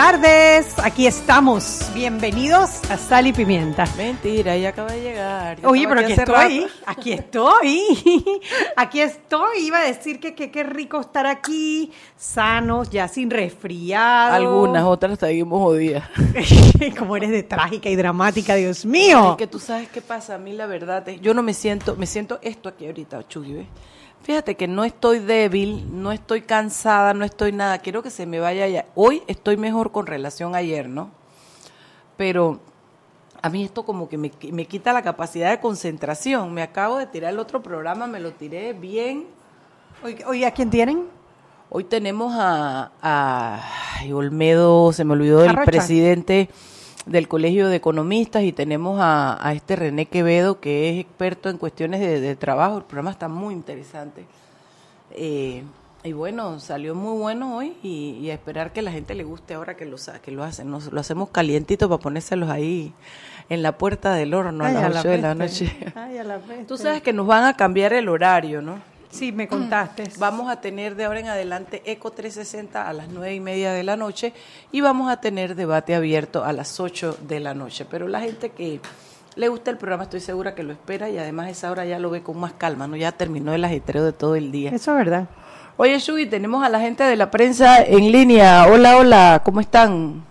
Tardes, aquí estamos. Bienvenidos a Sal y Pimienta. Mentira, ella acaba de llegar. Yo Oye, pero aquí estoy, rato. aquí estoy, aquí estoy. Iba a decir que qué rico estar aquí, sanos, ya sin resfriado. Algunas, otras seguimos jodidas. Como eres de trágica y dramática, Dios mío. Es que tú sabes qué pasa, a mí la verdad, es- yo no me siento, me siento esto aquí ahorita, Chugi, ¿ves? Fíjate que no estoy débil, no estoy cansada, no estoy nada, quiero que se me vaya ya. Hoy estoy mejor con relación a ayer, ¿no? Pero a mí esto como que me, me quita la capacidad de concentración. Me acabo de tirar el otro programa, me lo tiré bien. Oye, ¿a quién tienen? Hoy tenemos a, a ay, Olmedo, se me olvidó el presidente del Colegio de Economistas y tenemos a, a este René Quevedo que es experto en cuestiones de, de trabajo. El programa está muy interesante. Eh, y bueno, salió muy bueno hoy y, y a esperar que la gente le guste ahora que lo, que lo hacen. Nos, lo hacemos calientito para ponérselos ahí en la puerta del horno a las a 8 de la noche. Ay, a la peste. Tú sabes que nos van a cambiar el horario, ¿no? Sí, me contaste. Vamos a tener de ahora en adelante Eco 360 a las nueve y media de la noche y vamos a tener debate abierto a las 8 de la noche. Pero la gente que le gusta el programa estoy segura que lo espera y además esa hora ya lo ve con más calma, ¿no? Ya terminó el ajetreo de todo el día. Eso es verdad. Oye, Shugi, tenemos a la gente de la prensa en línea. Hola, hola, ¿cómo están?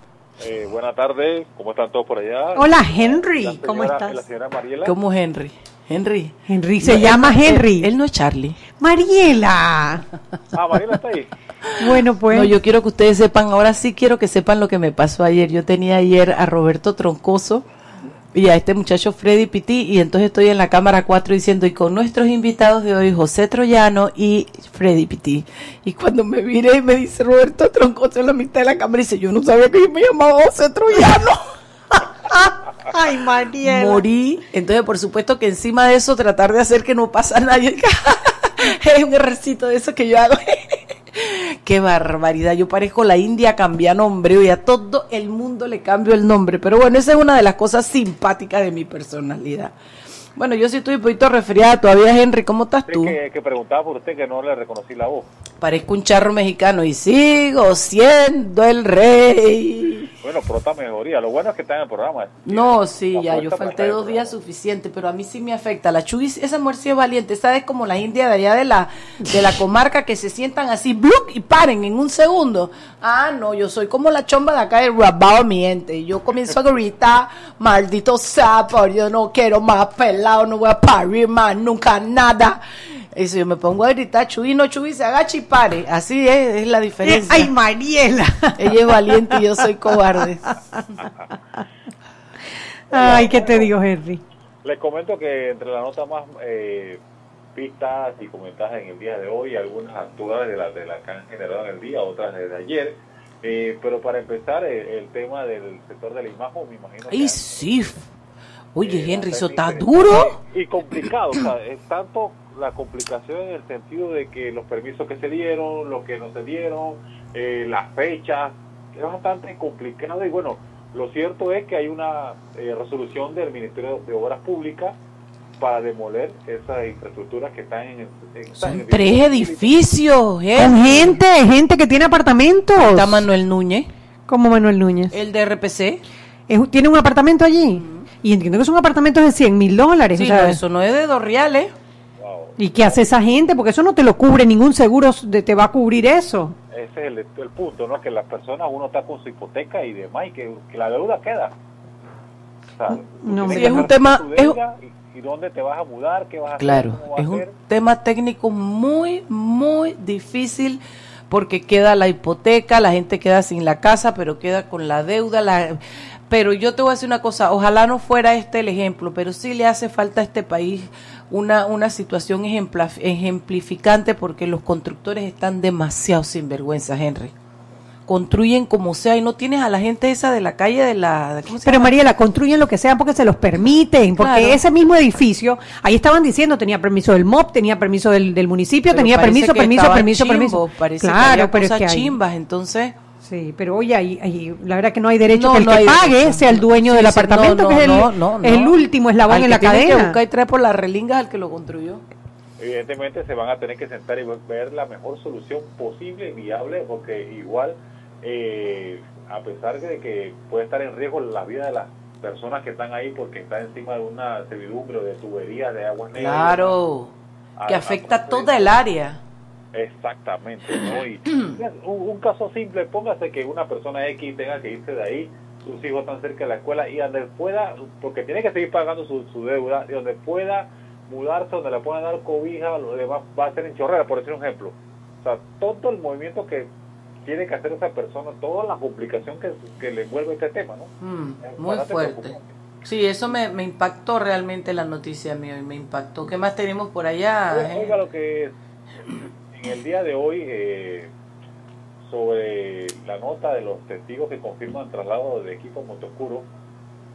Eh, buenas tardes, ¿cómo están todos por allá? Hola, Henry, La señora- ¿cómo estás? La señora Mariela. ¿Cómo Henry? Henry. Henry, se No, llama él- Henry. Él, él no es Charlie. Mariela. Ah, Mariela está ahí. Bueno, pues. No, yo quiero que ustedes sepan, ahora sí quiero que sepan lo que me pasó ayer. Yo tenía ayer a Roberto Troncoso y a este muchacho Freddy Piti y entonces estoy en la cámara 4 diciendo y con nuestros invitados de hoy José Troyano y Freddy Piti. Y cuando me viré me dice Roberto Troncoso en la mitad de la cámara y dice, yo no sabía que yo me llamaba José Troyano. Ay, Mariela. Morí. Entonces, por supuesto que encima de eso tratar de hacer que no pasa nadie. es un errorcito de eso que yo hago. Qué barbaridad. Yo parezco la India cambia nombre y a todo el mundo le cambio el nombre. Pero bueno, esa es una de las cosas simpáticas de mi personalidad. Bueno, yo sí estoy un poquito resfriada todavía, Henry. ¿Cómo estás tú? que, que preguntaba por usted que no le reconocí la voz. Parezco un charro mexicano y sigo siendo el rey. Bueno, pronta mejoría. Lo bueno es que está en el programa. No, sí, La ya, yo falté dos días suficiente, pero a mí sí me afecta. La Chuy, esa mujer sí es valiente, esa es como la india de allá de la, de la comarca que se sientan así, ¡bluc! y paren en un segundo. Ah, no, yo soy como la chomba de acá de Rabao Miente. Yo comienzo a gritar, maldito sapo, yo no quiero más pelado, no voy a parir más, nunca nada. Eso yo me pongo a gritar, Chuy, no, Chuy, se agacha y pare. Así es, es la diferencia. Ay, Mariela. Ella es valiente y yo soy cobarde. Ay, ¿qué te digo, Henry? Les comento que entre la nota más eh, pistas y comentarios en el día de hoy, algunas actuales de las de la que han generado en el día, otras desde ayer. Eh, pero para empezar, eh, el, tema del sector del imagen, me imagino. que Ay, han- sí. Oye, Eh, Henry, eso está duro. Y complicado, o sea, es tanto la complicación en el sentido de que los permisos que se dieron, los que no se dieron, eh, las fechas, es bastante complicado y bueno, lo cierto es que hay una eh, resolución del Ministerio de Obras Públicas para demoler esas infraestructuras que están en, el- en- Son el- tres edificios, Con Henry. gente, gente que tiene apartamentos. Está Manuel Núñez, Como Manuel Núñez. el de RPC. Es- ¿Tiene un apartamento allí? Y entiendo que son apartamentos de 100 mil dólares. Sí, o sea, no, eso no es de dos reales. Wow. ¿Y qué hace esa gente? Porque eso no te lo cubre, ningún seguro de- te va a cubrir eso. Ese es el, el punto, ¿no? Que las personas, uno está con su hipoteca y demás, y que, que la deuda queda. O sea, No, sí, es un tema- es- y, y dónde te vas a mudar, qué vas a Claro, hacer, cómo vas es a un hacer. tema técnico muy, muy difícil porque queda la hipoteca, la gente queda sin la casa, pero queda con la deuda. La... Pero yo te voy a decir una cosa, ojalá no fuera este el ejemplo, pero sí le hace falta a este país una, una situación ejempla- ejemplificante porque los constructores están demasiado sinvergüenzas, Henry. Construyen como sea y no tienes a la gente esa de la calle de la... ¿cómo se Pero llama? Mariela, construyen lo que sea porque se los permiten, porque Claro. ese mismo edificio, ahí estaban diciendo, tenía permiso del MOP, tenía permiso del, del municipio, Pero tenía permiso, que permiso, permiso, chimbos, permiso. Que claro, había pero es que hay- chimbas, entonces... Sí, pero oye, ahí, ahí, la verdad que no hay derecho No, que el no que hay pague derecho. sea el dueño Sí, del sí, apartamento, no, que es el, no, no, no. el último eslabón Al en que la tiene que cadena. buscar y traer por las relingas al que lo construyó. evidentemente se van a tener que sentar y ver la mejor solución posible y viable, porque igual, eh, a pesar de que puede estar en riesgo la vida de las personas que están ahí porque está encima de una servidumbre o de tuberías de agua negra. Claro, que afecta pues, toda el área. Exactamente, ¿no? Y un, un caso simple, póngase que una persona X tenga que irse de ahí, sus hijos están cerca de la escuela y donde pueda, porque tiene que seguir pagando su, su deuda, y donde pueda mudarse, donde le puedan dar cobija, lo demás va a ser en chorrera, por decir un ejemplo. O sea, todo el movimiento que tiene que hacer esa persona, toda la complicación que, que le envuelve este tema, ¿no? Mm, muy fuerte. Sí, eso me, me impactó realmente la noticia mía y me impactó. ¿Qué más tenemos por allá? Oiga, oiga lo que es, en el día de hoy eh, sobre la nota de los testigos que confirman traslado de equipos motoscuro,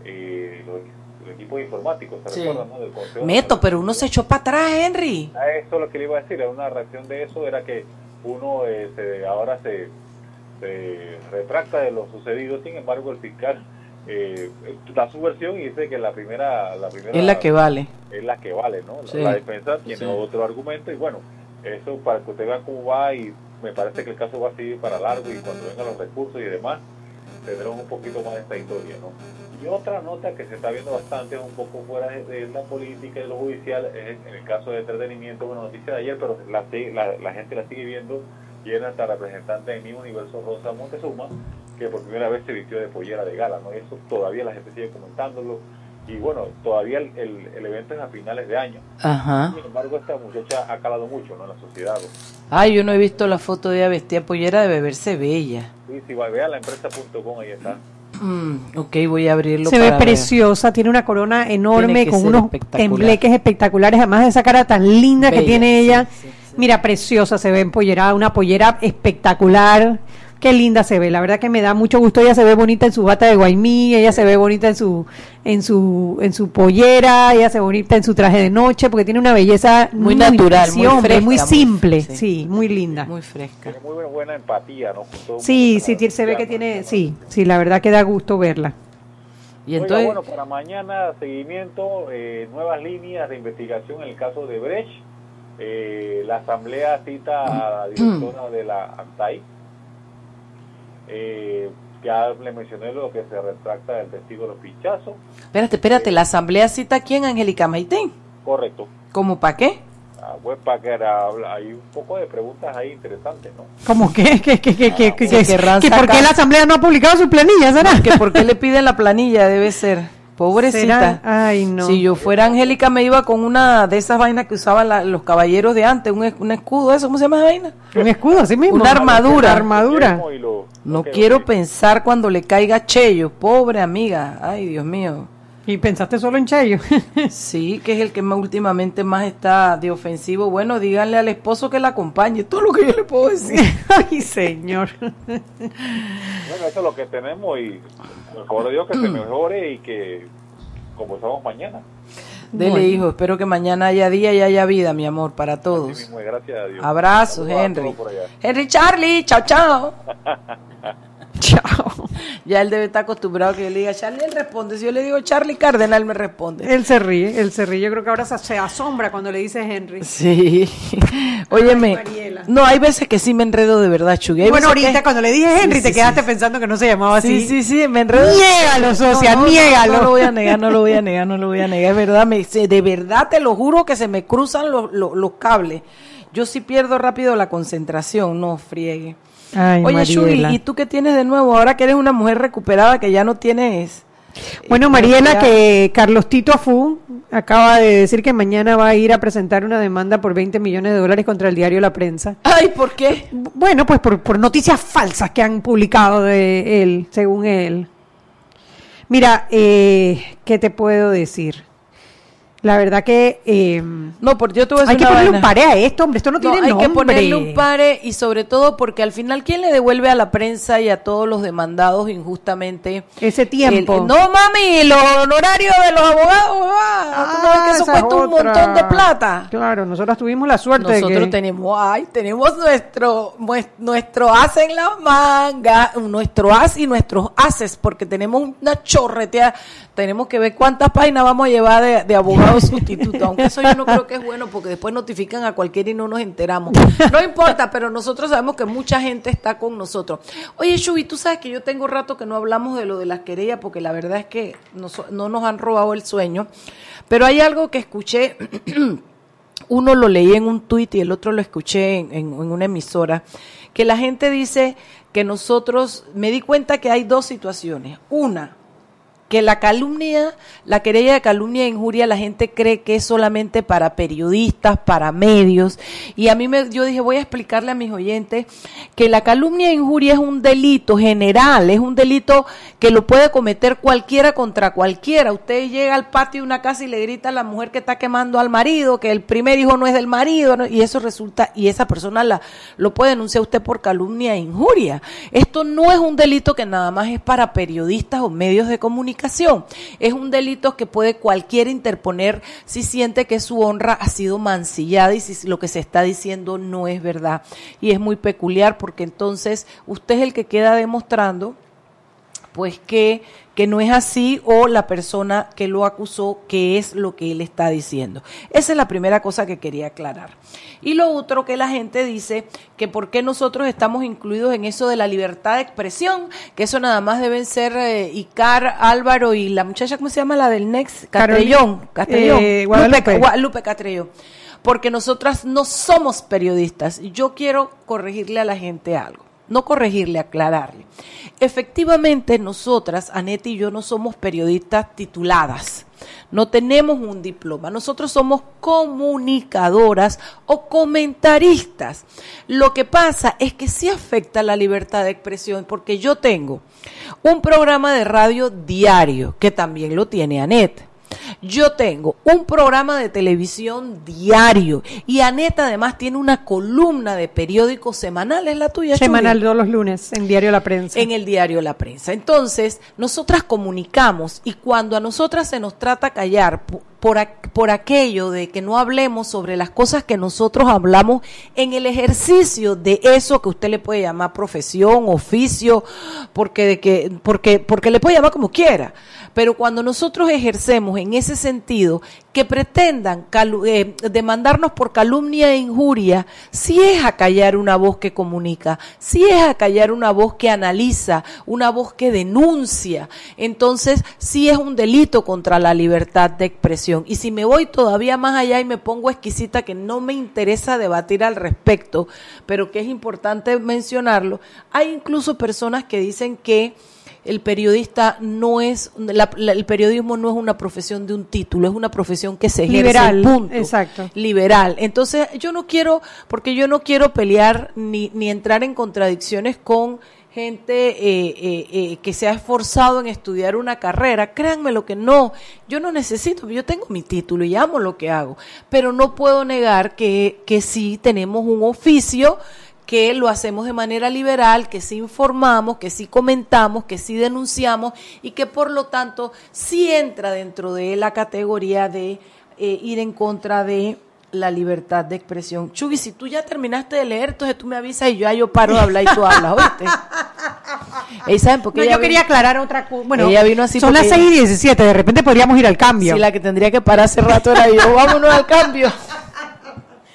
eh, los, los equipos informáticos, ¿se Sí. recuerdan? No? Del Consejo Meto, pero uno se echó para atrás, Henry. a eso es lo que le iba a decir, una reacción de eso, era que uno eh, se, ahora se, se retracta de lo sucedido, sin embargo el fiscal eh, da su versión y dice que la primera, la primera Es la que vale. es la que vale, ¿no? La- Sí. La defensa tiene Sí. otro argumento y bueno, eso para que usted vea cómo va y me parece que el caso va a seguir para largo y cuando vengan los recursos y demás tendremos un poquito más de esta historia, ¿no? Y otra nota que se está viendo bastante, un poco fuera de, la política y de lo judicial, es en el caso de entretenimiento, una noticia de ayer, pero la, la, la gente la sigue viendo y era hasta representante de mi universo Rosa Montezuma, que por primera vez se vistió de pollera de gala, ¿no? Y eso todavía la gente sigue comentándolo. Y bueno, todavía el, el- el evento es a finales de año. Ajá. Sin embargo, esta muchacha ha calado mucho ¿no? en la sociedad. ¿no? Ay, yo no he visto la foto de ella vestida pollera de beberse bella. Sí, si va, vea la empresa.com, ahí está. Mm, ok, voy a abrirlo. Se ve ver. preciosa, tiene una corona enorme con unos espectacular. tembleques espectaculares, además de esa cara tan linda que tiene sí, ella. sí, sí. Mira, preciosa, se ve empollerada, una pollera espectacular. Qué linda se ve, la verdad que me da mucho gusto. Ella se ve bonita en su bata de guaymí, ella se ve bonita en su en su en su pollera, ella se ve bonita en su traje de noche porque tiene una belleza Muy natural, muy fresca, muy muy- simple, sí. sí, muy linda. Muy fresca. Tiene muy buena, empatía, ¿no? Con todo el Sí, sí, se ve que tiene, sí, sí, la verdad que da gusto verla. Y Oiga, entonces, bueno, para mañana seguimiento, eh, nuevas líneas de investigación en el caso de Brecht. Eh, la asamblea cita a la directora de la ANTAI. Eh, ya le mencioné lo que se retracta del testigo de los pinchazos. espérate, espérate, la asamblea cita aquí en Angélica Maitén. Correcto. ¿Cómo para qué? A Webpacker habla- hay un poco de preguntas ahí interesantes, ¿no? ¿Cómo que? ¿Que, que, que, que, que, se que- querrán que por qué la asamblea no ha publicado su planilla, será? Que por qué le piden la planilla, debe ser. Pobrecita. ¿Será? Ay, no. Si yo fuera Angélica me iba con una de esas vainas que usaban la- los caballeros de antes, un, un escudo, ¿eso cómo se llama esa vaina? Un escudo, así mismo. Una armadura. armadura. Y lo- No quiero pensar cuando le caiga Chello, pobre amiga. Ay, Dios mío. Y pensaste solo en Chayo. Sí, que es el que más últimamente más está de ofensivo. Bueno, díganle al esposo que la acompañe. Todo lo que yo le puedo decir. Ay, señor. Bueno, eso es lo que tenemos y por favor de Dios que se mejore y que conversamos mañana. Dele, Bueno. hijo. Espero que mañana haya día y haya vida, mi amor, para todos. mismo, gracias a Dios. Abrazos, Henry. Henry Charlie, chao, chao. Chao. Ya él debe estar acostumbrado que yo le diga Charlie, él responde. Si yo le digo Charlie Cardenal, me responde. Él se ríe, él se ríe. Yo creo que ahora se, asombra cuando le dices Henry. Sí. Óyeme. No, hay veces que sí me enredo de verdad, Chugui. Bueno, ahorita que- cuando le dije Henry Sí, te sí, quedaste sí. pensando que no se llamaba así. Sí, sí, sí, me enredo. Niégalo, socia, No, niégalo. No, lo voy a negar, no lo voy a negar, no lo voy a negar. Es verdad, me, de verdad te lo juro que se me cruzan los, los, los cables. Yo sí pierdo rápido la concentración, no friegue. Ay, Oye, Mariela. ¿y tú qué tienes de nuevo? Ahora que eres una mujer recuperada que ya no tienes Bueno, Mariela, que Carlos Tito Afu acaba de decir que mañana va a ir a presentar una demanda por 20 millones de dólares contra el diario La Prensa. Ay, ¿por qué? Bueno, pues por, por noticias falsas que han publicado de él, según él. Mira, eh, ¿qué te puedo decir? La verdad que eh, No, porque yo te voy a hay que ponerle vaina. un pare a esto, hombre. Esto no, No, tiene hay nombre. que ponerle un pare y sobre todo porque al final, ¿quién le devuelve a la prensa y a todos los demandados injustamente? Ese tiempo. el- no, mami, los honorarios de los abogados, ah, ¿tú no ves que eso cuesta es un montón de plata? Claro, nosotros tuvimos la suerte de Nosotros que... tenemos, ay, tenemos nuestro, nuestro as en la manga, nuestro as y nuestros ases, porque tenemos una chorretea, tenemos que ver cuántas páginas vamos a llevar de, de abogados sustitutos, aunque eso yo no creo que es bueno, porque después notifican a cualquiera y no nos enteramos. No importa, pero nosotros sabemos que mucha gente está con nosotros. Oye, Shubi, tú sabes que yo tengo rato que no hablamos de lo de las querellas, porque la verdad es que no nos han robado el sueño, pero hay algo que escuché uno lo leí en un tuit y el otro lo escuché en, en- en una emisora, que la gente dice que nosotros, me di cuenta que hay dos situaciones. Una, que la calumnia, la querella de calumnia e injuria, la gente cree que es solamente para periodistas, para medios. Y a mí me, yo dije, voy a explicarle a mis oyentes que la calumnia e injuria es un delito general, es un delito que lo puede cometer cualquiera contra cualquiera. Usted llega al patio de una casa y le grita a la mujer que está quemando al marido, que el primer hijo no es del marido, y eso resulta, y esa persona la, lo puede denunciar usted por calumnia e injuria. Esto no es un delito que nada más es para periodistas o medios de comunicación. Es un delito que puede cualquiera interponer si siente que su honra ha sido mancillada y si lo que se está diciendo no es verdad. Y es muy peculiar porque entonces usted es el que queda demostrando pues que, que no es así o la persona que lo acusó que es lo que él está diciendo. Esa es la primera cosa que quería aclarar. Y lo otro que la gente dice que por qué nosotros estamos incluidos en eso de la libertad de expresión, que eso nada más deben ser eh, Icar, Álvaro y la muchacha, ¿cómo se llama? La del Next, Castrellón. eh, Guadalupe. Lupe, Guadalupe Castrellón. Porque nosotras no somos periodistas. Yo quiero corregirle a la gente algo no corregirle, aclararle. Efectivamente, nosotras, Anette y yo, no somos periodistas tituladas. No tenemos un diploma. Nosotros somos comunicadoras o comentaristas. Lo que pasa es que sí afecta la libertad de expresión porque yo tengo un programa de radio diario, que también lo tiene Anette. Yo tengo un programa de televisión diario y Aneta además tiene una columna de periódico semanal, es la tuya. Semanal todos los lunes en Diario La Prensa. En el diario La Prensa. Entonces, nosotras comunicamos y cuando a nosotras se nos trata callar po- por, por aquello de que no hablemos sobre las cosas que nosotros hablamos en el ejercicio de eso que usted le puede llamar profesión, oficio, porque, de que, porque, porque le puede llamar como quiera. Pero cuando nosotros ejercemos en ese sentido que pretendan eh, demandarnos por calumnia e injuria, si es a callar una voz que comunica, si es a callar una voz que analiza, una voz que denuncia, entonces sí es un delito contra la libertad de expresión. Y si me voy todavía más allá y me pongo exquisita, que no me interesa debatir al respecto, pero que es importante mencionarlo, hay incluso personas que dicen que el periodista no es, la- la- el periodismo no es una profesión de un título, es una profesión que se ejerce Liberal, punto. exacto. Liberal. Entonces, yo no quiero, porque yo no quiero pelear ni, ni entrar en contradicciones con gente eh, eh, eh, que se ha esforzado en estudiar una carrera. Créanme lo que no, yo no necesito, yo tengo mi título y amo lo que hago, pero no puedo negar que, que sí tenemos un oficio que lo hacemos de manera liberal, que sí informamos, que sí comentamos, que sí denunciamos y que por lo tanto sí entra dentro de la categoría de eh, ir en contra de la libertad de expresión. Chugui, si tú ya terminaste de leer, entonces tú me avisas y yo, ya yo paro de hablar y tú hablas, ¿oíste? Ey, ¿saben por qué No, yo quería aclarar otra cosa. Bueno, Ella vino así son las ella- 6 y 17, de repente podríamos ir al cambio. Si la que tendría que parar hace rato era yo, vámonos al cambio.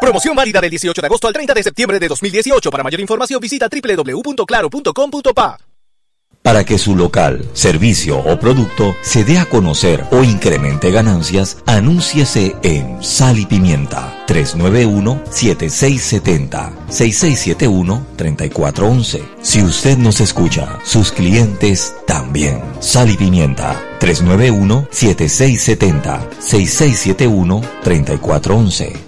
Promoción válida del 18 de agosto al 30 de septiembre de 2018. Para mayor información visita www.claro.com.pa. Para que su local, servicio o producto se dé a conocer o incremente ganancias, anúnciese en Sal y Pimienta 391-7670-6671-3411. Si usted nos escucha, sus clientes también. Sal y Pimienta 391-7670-6671-3411.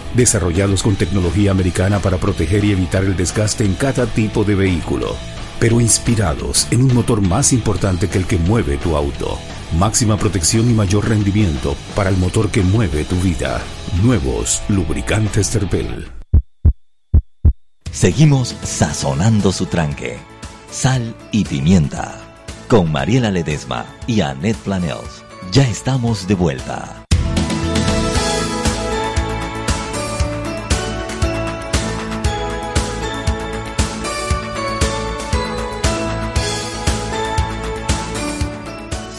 desarrollados con tecnología americana para proteger y evitar el desgaste en cada tipo de vehículo, pero inspirados en un motor más importante que el que mueve tu auto. Máxima protección y mayor rendimiento para el motor que mueve tu vida. Nuevos lubricantes Terpel. Seguimos sazonando su tranque. Sal y pimienta. Con Mariela Ledesma y Annette Planels. Ya estamos de vuelta.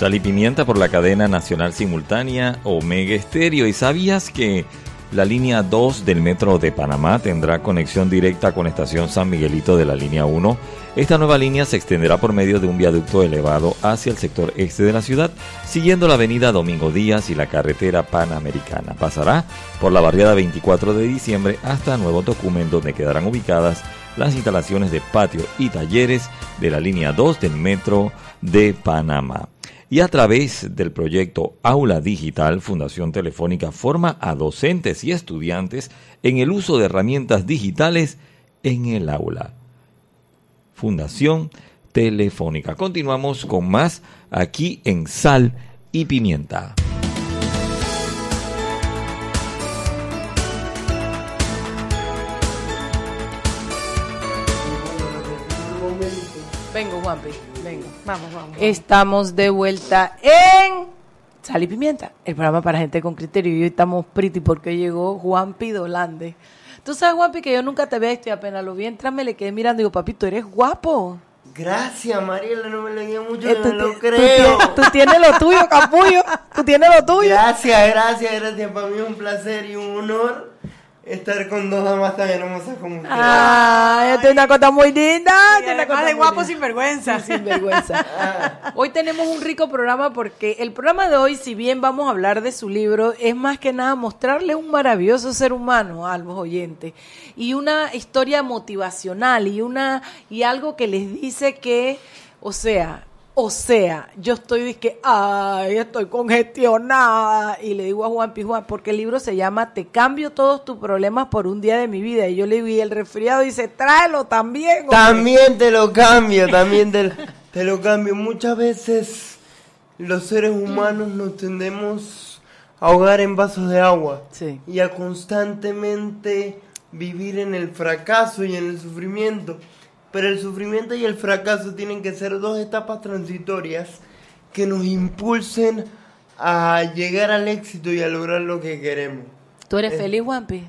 Sal y Pimienta por la cadena nacional simultánea Omega Estéreo. ¿Y sabías que la línea 2 del metro de Panamá tendrá conexión directa con estación San Miguelito de la línea 1? Esta nueva línea se extenderá por medio de un viaducto elevado hacia el sector este de la ciudad, siguiendo la avenida Domingo Díaz y la carretera Panamericana. Pasará por la barriada 24 de diciembre hasta Nuevo Tocumen, donde quedarán ubicadas las instalaciones de patio y talleres de la línea 2 del metro de Panamá. Y a través del proyecto Aula Digital, Fundación Telefónica forma a docentes y estudiantes en el uso de herramientas digitales en el aula. Fundación Telefónica. Continuamos con más aquí en Sal y Pimienta. Vengo, Juanpi. Vamos, vamos. Estamos de vuelta en Sal y Pimienta, el programa para gente con criterio. Y hoy estamos pretty porque llegó Juanpi Dolande. Tú sabes, Juanpi, que yo nunca te veo y apenas lo vi entrar, me le quedé mirando y digo, papito, eres guapo. Gracias, Mariela, no me lo diga mucho, Eh, no me lo creo. Tú, tú tienes lo tuyo, capullo. Tú tienes lo tuyo. Gracias, gracias, gracias. Para mí es un placer y un honor estar con dos damas tan hermosas como ustedes. Ah, es una cosa muy linda. es una cosa de guapo sin vergüenza. Sin vergüenza. Hoy tenemos un rico programa porque el programa de hoy, si bien vamos a hablar de su libro, es más que nada mostrarle un maravilloso ser humano a los oyentes y una historia motivacional y una y algo que les dice que, o sea, o sea, yo estoy dizque, ay, estoy congestionada. Y le digo a Juan Pijuan, porque el libro se llama Te cambio todos tus problemas por un día de mi vida. Y yo le digo, y el resfriado dice, tráelo también. hombre". También te lo cambio, también te, te lo cambio. Muchas veces los seres humanos nos tendemos a ahogar en vasos de agua Sí. y a constantemente vivir en el fracaso y en el sufrimiento. Pero el sufrimiento y el fracaso tienen que ser dos etapas transitorias que nos impulsen a llegar al éxito y a lograr lo que queremos. ¿Tú eres Eh, feliz, Juanpi?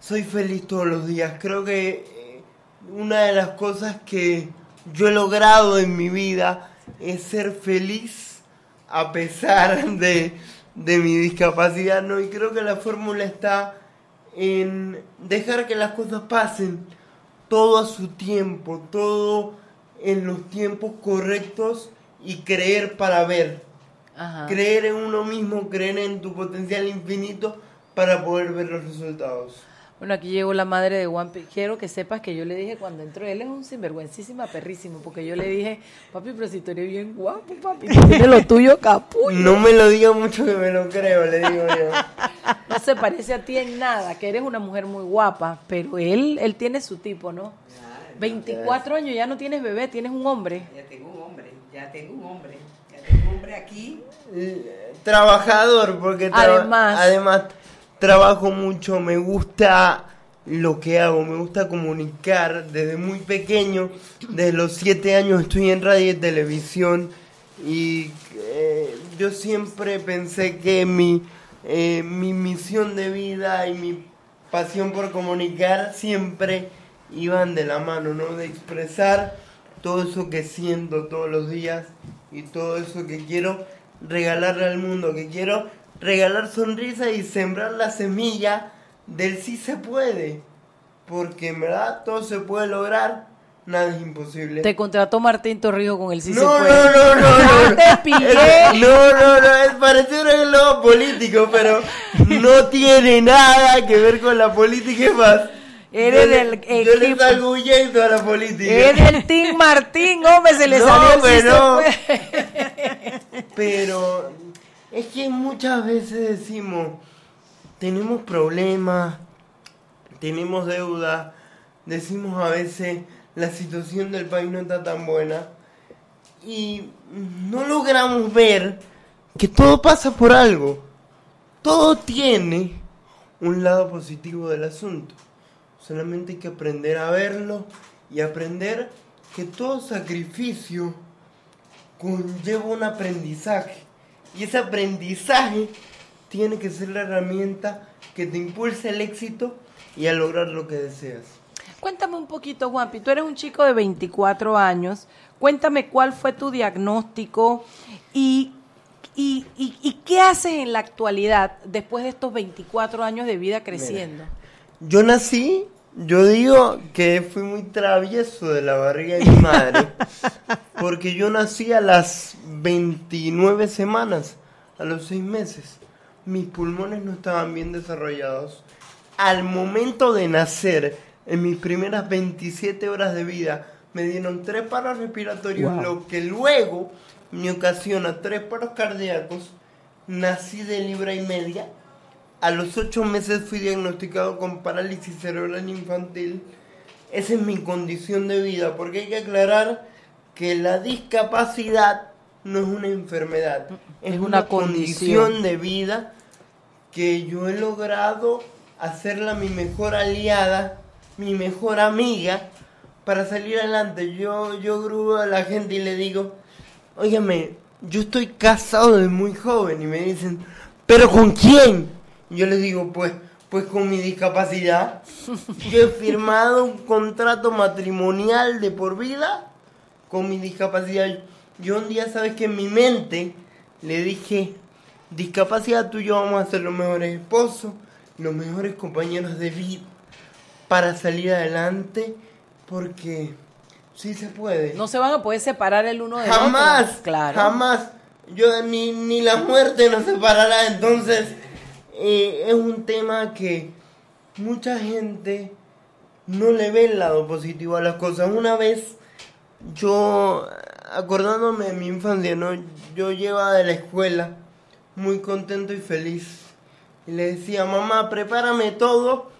Soy feliz todos los días. Creo que eh, una de las cosas que yo he logrado en mi vida es ser feliz a pesar de, de mi discapacidad, ¿no? Y creo que la fórmula está en dejar que las cosas pasen todo a su tiempo, todo en los tiempos correctos y creer para ver. Ajá. Creer en uno mismo, creer en tu potencial infinito para poder ver los resultados. Bueno, aquí llegó la madre de Juanpi. Quiero que sepas que yo le dije cuando entró, él es un sinvergüencísima perrísimo, porque yo le dije, papi, pero si tú eres bien guapo, papi, tú tienes lo tuyo capullo. No me lo diga mucho que me lo creo, le digo yo. No se parece a ti en nada, que eres una mujer muy guapa, pero él, él tiene su tipo, ¿no? 24 años, ya no tienes bebé, tienes un hombre. Ya tengo un hombre, ya tengo un hombre. Ya tengo un hombre aquí. Trabajador, porque traba- Además. además trabajo mucho, me gusta lo que hago, me gusta comunicar desde muy pequeño, desde los siete años estoy en radio y televisión y eh, yo siempre pensé que mi, eh, mi misión de vida y mi pasión por comunicar siempre iban de la mano, ¿no? De expresar todo eso que siento todos los días y todo eso que quiero regalarle al mundo, que quiero regalar sonrisa y sembrar la semilla del sí se puede. Porque en verdad todo se puede lograr, nada es imposible. Te contrató Martín Torrijos con el sí no, se no, puede. no, no, no, Ya te pillé. No, no, no, es parecido a lo político, pero no tiene nada que ver con la política, es más. Eres yo del Yo le equipo. salgo huyendo a la política. Eres el Team Martín, hombre, se le No, salió el sí se puede. Pero es que muchas veces decimos, tenemos problemas, tenemos deuda, decimos a veces la situación del país no está tan buena y no logramos ver que todo pasa por algo. Todo tiene un lado positivo del asunto. Solamente hay que aprender a verlo y aprender que todo sacrificio conlleva un aprendizaje. Y ese aprendizaje tiene que ser la herramienta que te impulse al éxito y a lograr lo que deseas. Cuéntame un poquito, Juanpi. Tú eres un chico de 24 años. Cuéntame cuál fue tu diagnóstico y, y, y- y qué haces en la actualidad después de estos 24 años de vida creciendo. Yo nací, yo digo que fui muy travieso de la barriga de mi madre, porque yo nací a las 29 semanas, a los 6 meses. Mis pulmones no estaban bien desarrollados. Al momento de nacer, en mis primeras 27 horas de vida, me dieron tres paros respiratorios, Wow. lo que luego me ocasiona tres paros cardíacos. Nací de libra y media. A los ocho meses fui diagnosticado con parálisis cerebral infantil. Esa es mi condición de vida, porque hay que aclarar que la discapacidad no es una enfermedad, es, Es una, una condición. condición. de vida que yo he logrado hacerla mi mejor aliada, mi mejor amiga, para salir adelante. Yo, yo grubo a la gente y le digo, óigame, yo estoy casado de muy joven y me dicen, ¿pero con quién? Yo les digo, pues, pues con mi discapacidad. Yo he firmado un contrato matrimonial de por vida con mi discapacidad. Yo un día, sabes que en mi mente le dije, discapacidad tú y yo vamos a ser los mejores esposos, los mejores compañeros de vida para salir adelante, porque sí se puede. No se van a poder separar el uno del Jamás, otro. Claro. jamás. Yo ni, ni la muerte nos separará, entonces eh, es un tema que mucha gente no le ve el lado positivo a las cosas. Una vez yo, acordándome de mi infancia, ¿no? yo llegaba de la escuela muy contento y feliz y le decía, mamá, prepárame todo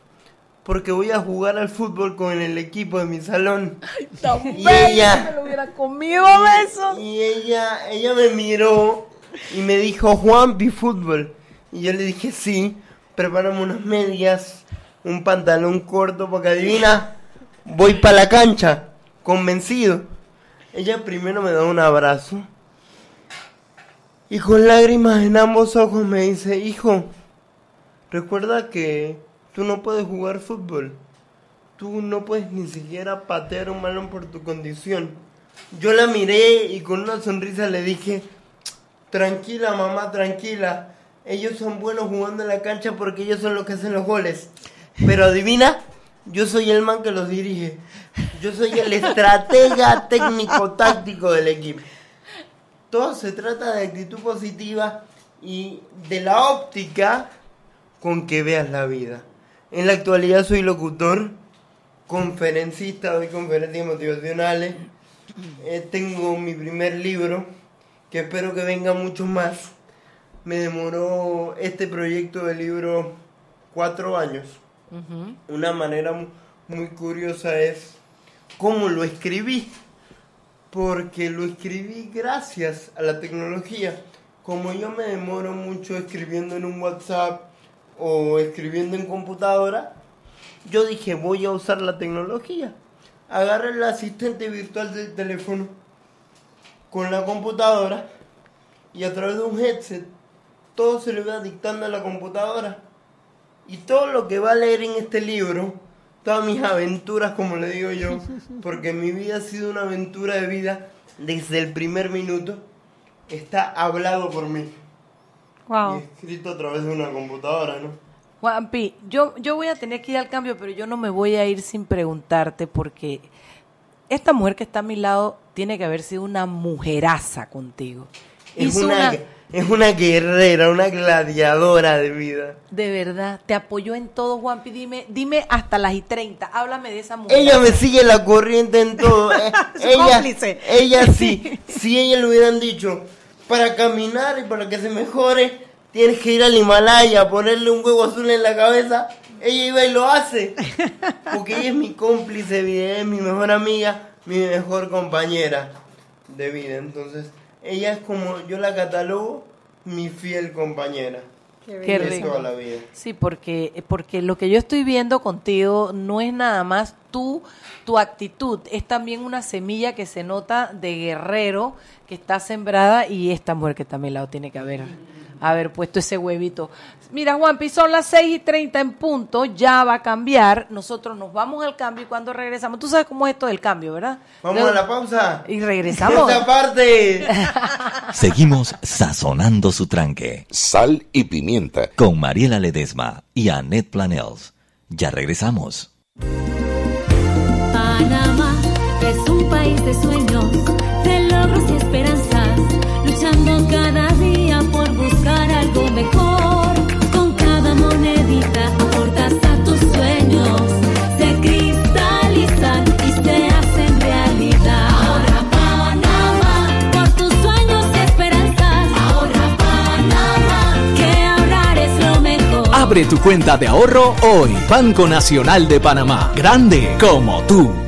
porque voy a jugar al fútbol con el equipo de mi salón. Tan Y bello, ella- me lo hubiera comido besos. Y ella, ella me miró y me dijo, Juanpi, fútbol. Y yo le dije, sí, prepárame unas medias, un pantalón corto, porque adivina, voy para la cancha, convencido. Ella primero me da un abrazo y con lágrimas en ambos ojos me dice, hijo, recuerda que tú no puedes jugar fútbol, tú no puedes ni siquiera patear un balón por tu condición. Yo la miré y con una sonrisa le dije, tranquila mamá, tranquila. Ellos son buenos jugando en la cancha porque ellos son los que hacen los goles. Pero adivina, yo soy el man que los dirige. Yo soy el estratega técnico táctico del equipo. Todo se trata de actitud positiva y de la óptica con que veas la vida. En la actualidad soy locutor, conferencista, doy conferencias motivacionales. Eh, tengo mi primer libro, que espero que venga mucho más. Me demoró este proyecto de libro cuatro años. Una manera mu- muy curiosa es cómo lo escribí, porque lo escribí gracias a la tecnología. Como yo me demoro mucho escribiendo en un WhatsApp o escribiendo en computadora, yo dije voy a usar la tecnología. Agarré el asistente virtual del teléfono con la computadora y a través de un headset todo se le va dictando a la computadora. Y todo lo que va a leer en este libro, todas mis aventuras, como le digo yo, porque mi vida ha sido una aventura de vida desde el primer minuto, está hablado por mí. Wow. Escrito a través de una computadora, ¿no? Juanpi, yo, yo voy a tener que ir al cambio, pero yo no me voy a ir sin preguntarte porque esta mujer que está a mi lado tiene que haber sido una mujeraza contigo. Es Hizo una, es una guerrera, una gladiadora de vida. De verdad, te apoyó en todo, Juanpi. Dime, dime hasta las y 30. Háblame de esa mujer. Ella me sigue la corriente en todo. eh. Ella, cómplice. ella sí. Si ella le hubieran dicho, para caminar y para que se mejore, tienes que ir al Himalaya, ponerle un huevo azul en la cabeza. Ella iba y lo hace. Porque ella es mi cómplice de vida, es mi mejor amiga, mi mejor compañera de vida. Entonces, ella es como yo la catalogo, mi fiel compañera. Qué rico. toda la vida. Sí, porque, porque lo que yo estoy viendo contigo no es nada más tú, tu actitud, es también una semilla que se nota de guerrero que está sembrada y esta mujer que está a mi lado tiene que haber, haber puesto ese huevito. Mira, Juanpi, son las 6 y 30 en punto, ya va a cambiar, nosotros nos vamos al cambio y cuando regresamos, tú sabes cómo es esto del cambio, ¿verdad? Vamos a la pausa. Y regresamos. Esta parte. Seguimos sazonando su tranque. Sal y pimienta. Con Mariela Ledesma y Annette Planels. Ya regresamos. Panamá es un país de sueños, de logros y esperanzas, luchando cada Abre tu cuenta de ahorro hoy. Banco Nacional de Panamá. Grande como tú.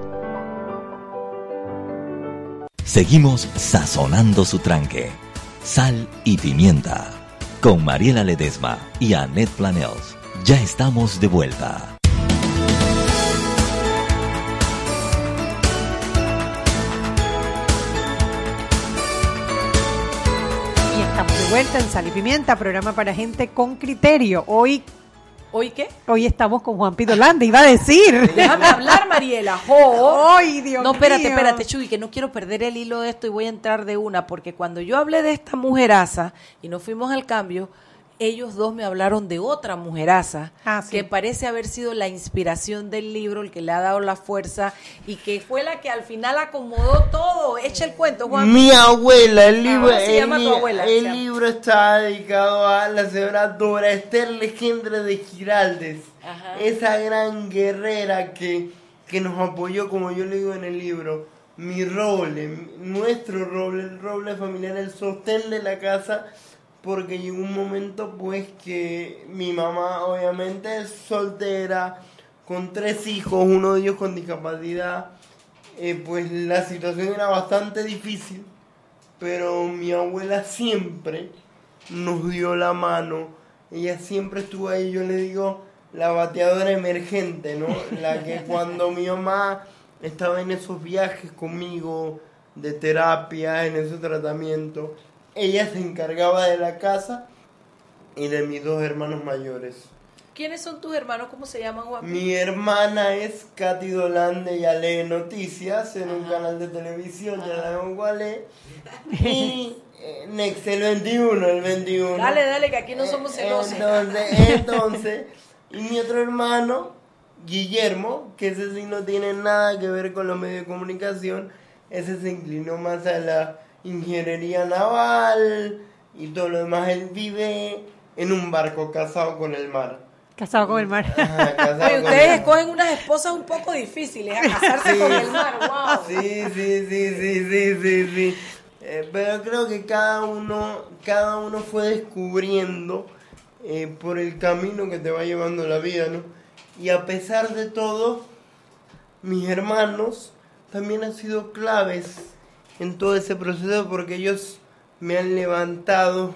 Seguimos sazonando su tranque. Sal y pimienta. Con Mariela Ledesma y Annette Planels. Ya estamos de vuelta. Y estamos de vuelta en Sal y Pimienta, programa para gente con criterio. Hoy, ¿Hoy qué? hoy estamos con Juan Pito Landa, iba a decir. Déjame hablar, Mariela. Jo. Ay, Dios No, espérate, mío. espérate, Chuy, que no quiero perder el hilo de esto y voy a entrar de una, porque cuando yo hablé de esta mujeraza y nos fuimos al cambio, ellos dos me hablaron de otra mujeraza Ah, sí. que parece haber sido la inspiración del libro, el que le ha dado la fuerza y que fue la que al final acomodó todo. Echa el cuento, Juan. Mi abuela, el libro, ¿Cómo se el, llama tu li- abuela? el Se llama- libro está dedicado a la señora Dora Esther Legendre de Giraldes, Ajá. esa gran guerrera que, que nos apoyó, como yo le digo en el libro, mi roble, nuestro roble, el roble familiar, el sostén de la casa, porque llegó un momento pues que mi mamá obviamente es soltera, con tres hijos, uno de ellos con discapacidad, eh, pues la situación era bastante difícil, pero mi abuela siempre nos dio la mano, ella siempre estuvo ahí, yo le digo, la bateadora emergente, ¿no? La que cuando mi mamá estaba en esos viajes conmigo de terapia, en ese tratamiento, ella se encargaba de la casa y de mis dos hermanos mayores. ¿Quiénes son tus hermanos? ¿Cómo se llaman, Juan? Mi hermana es Katy Dolande, ella lee noticias en un canal de televisión, ya la cuál es. Y eh, Next, el 21, el 21. Dale, dale, que aquí no somos celosos. Entonces, entonces, y mi otro hermano, Guillermo, que ese sí no tiene nada que ver con los medios de comunicación, ese se inclinó más a la ingeniería naval y todo lo demás. Él vive en un barco casado con el mar. Casado con el mar. Ajá, Oye, ustedes el- escogen unas esposas un poco difíciles a casarse Sí. con el mar, wow. Sí, sí, sí, sí, sí, sí, sí. Eh, pero creo que cada uno, cada uno fue descubriendo eh, por el camino que te va llevando la vida, ¿no? Y a pesar de todo, mis hermanos también han sido claves en todo ese proceso porque ellos me han levantado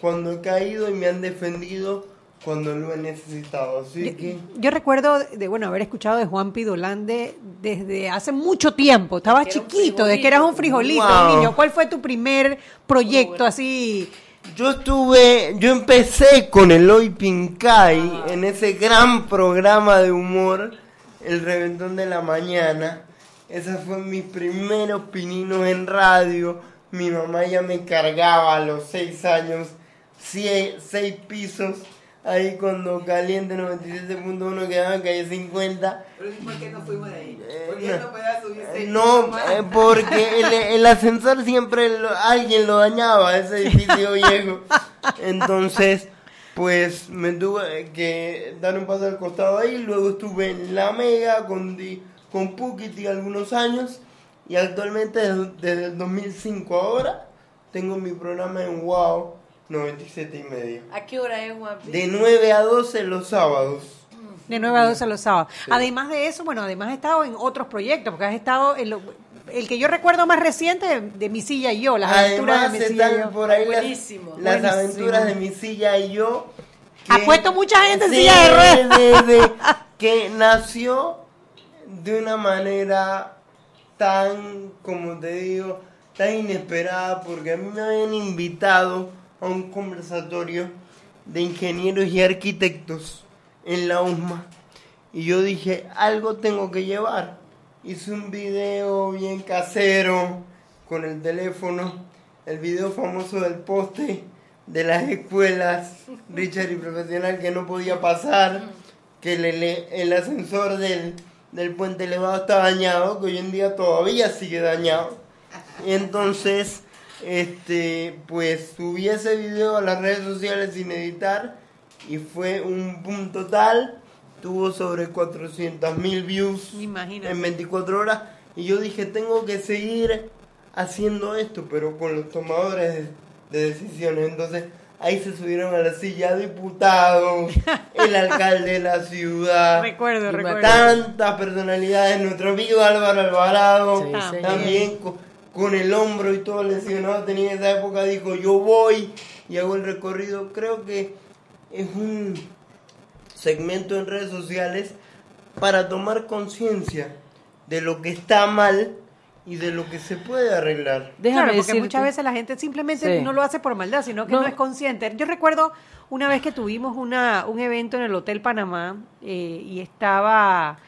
cuando he caído y me han defendido cuando lo he necesitado. Así que... Yo recuerdo de bueno haber escuchado de Juan Pidolande desde hace mucho tiempo. Estaba chiquito, de que eras un frijolito, Wow. niño. ¿Cuál fue tu primer proyecto así? Yo estuve, yo empecé con el Hoy Pincay en ese gran programa de humor, El Reventón de la Mañana. Esos fueron mis primeros pininos en radio. Mi mamá ya me cargaba a los seis años, sie- seis pisos, ahí cuando Caliente 97.1 quedaba en calle 50. Pero ¿por qué no fuimos de ahí? Porque no. él no podía subirse. No, eh, porque el, el ascensor siempre lo- alguien lo dañaba, ese edificio viejo. Entonces, pues me tuve que dar un paso al costado ahí. Luego estuve en La Mega con, Di- con Pukiti algunos años. Y actualmente, desde, desde el 2005 ahora, tengo mi programa en Wow 97 y medio. ¿A qué hora es, Juan? De 9 a 12 los sábados. De 9 a 12 los sábados. Además de eso, bueno, además has estado en otros proyectos, porque has estado en lo- el que yo recuerdo más reciente de, de Mi Silla y yo, las aventuras de Mi Silla y están yo. por ahí las, Buenísimo. las Buenísimo. aventuras de mi silla y yo. Ha puesto mucha gente en Sí, silla de ruedas. de- de- que nació de una manera tan, como te digo, tan inesperada, porque a mí me habían invitado a un conversatorio de ingenieros y arquitectos en la USMA. Y yo dije, algo tengo que llevar. Hice un video bien casero con el teléfono, el video famoso del poste de las escuelas, Richard y profesional, que no podía pasar, que el, el ascensor del, del puente elevado está dañado, que hoy en día todavía sigue dañado. Entonces, este, pues subí ese video a las redes sociales sin editar y fue un boom total. Tuvo sobre 400 mil views Imagínate. en 24 horas. Y yo dije, tengo que seguir haciendo esto, pero con los tomadores de, de decisiones. Entonces, ahí se subieron a la silla diputados, el alcalde de la ciudad. Recuerdo, y recuerdo. Tantas personalidades, nuestro amigo Álvaro Alvarado, Sí, también con, con el hombro y todo lesionado, tenía en esa época, dijo, yo voy y hago el recorrido. Creo que es un segmento en redes sociales para tomar conciencia de lo que está mal y de lo que se puede arreglar. claro, porque muchas veces la gente simplemente Sí. no lo hace por maldad, sino que No. no, es consciente. Yo recuerdo una vez que tuvimos una, un evento en el Hotel Panamá eh, y estaba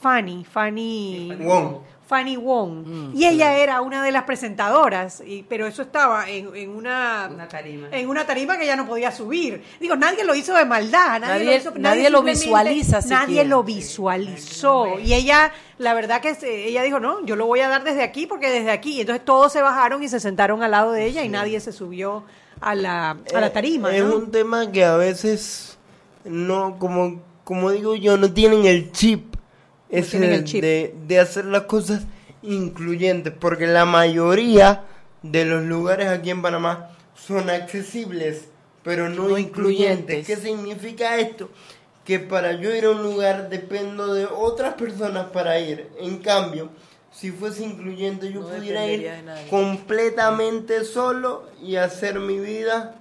Fanny, Fanny Wong. Fanny Wong. Mm, y ella era una de las presentadoras, y, pero eso estaba en, en una, tarima. en una tarima que ella no podía subir. Digo, nadie lo hizo de maldad, nadie, Nadie- lo, hizo, nadie lo visualiza Nadie lo visualizó. Y ella, la verdad que se- ella dijo, no, yo lo voy a dar desde aquí porque desde aquí. Y entonces todos se bajaron y se sentaron al lado de ella y nadie se subió a la, a la tarima. Es ¿no? un tema que a veces no, como, como digo yo, no tienen el chip, ese tienen el de- chip. De, de hacer las cosas incluyentes, porque la mayoría de los lugares aquí en Panamá son accesibles, pero no, incluyentes. incluyentes. ¿Qué significa esto? Que para yo ir a un lugar dependo de otras personas para ir. En cambio, si fuese incluyente, yo No pudiera ir completamente solo y hacer mi vida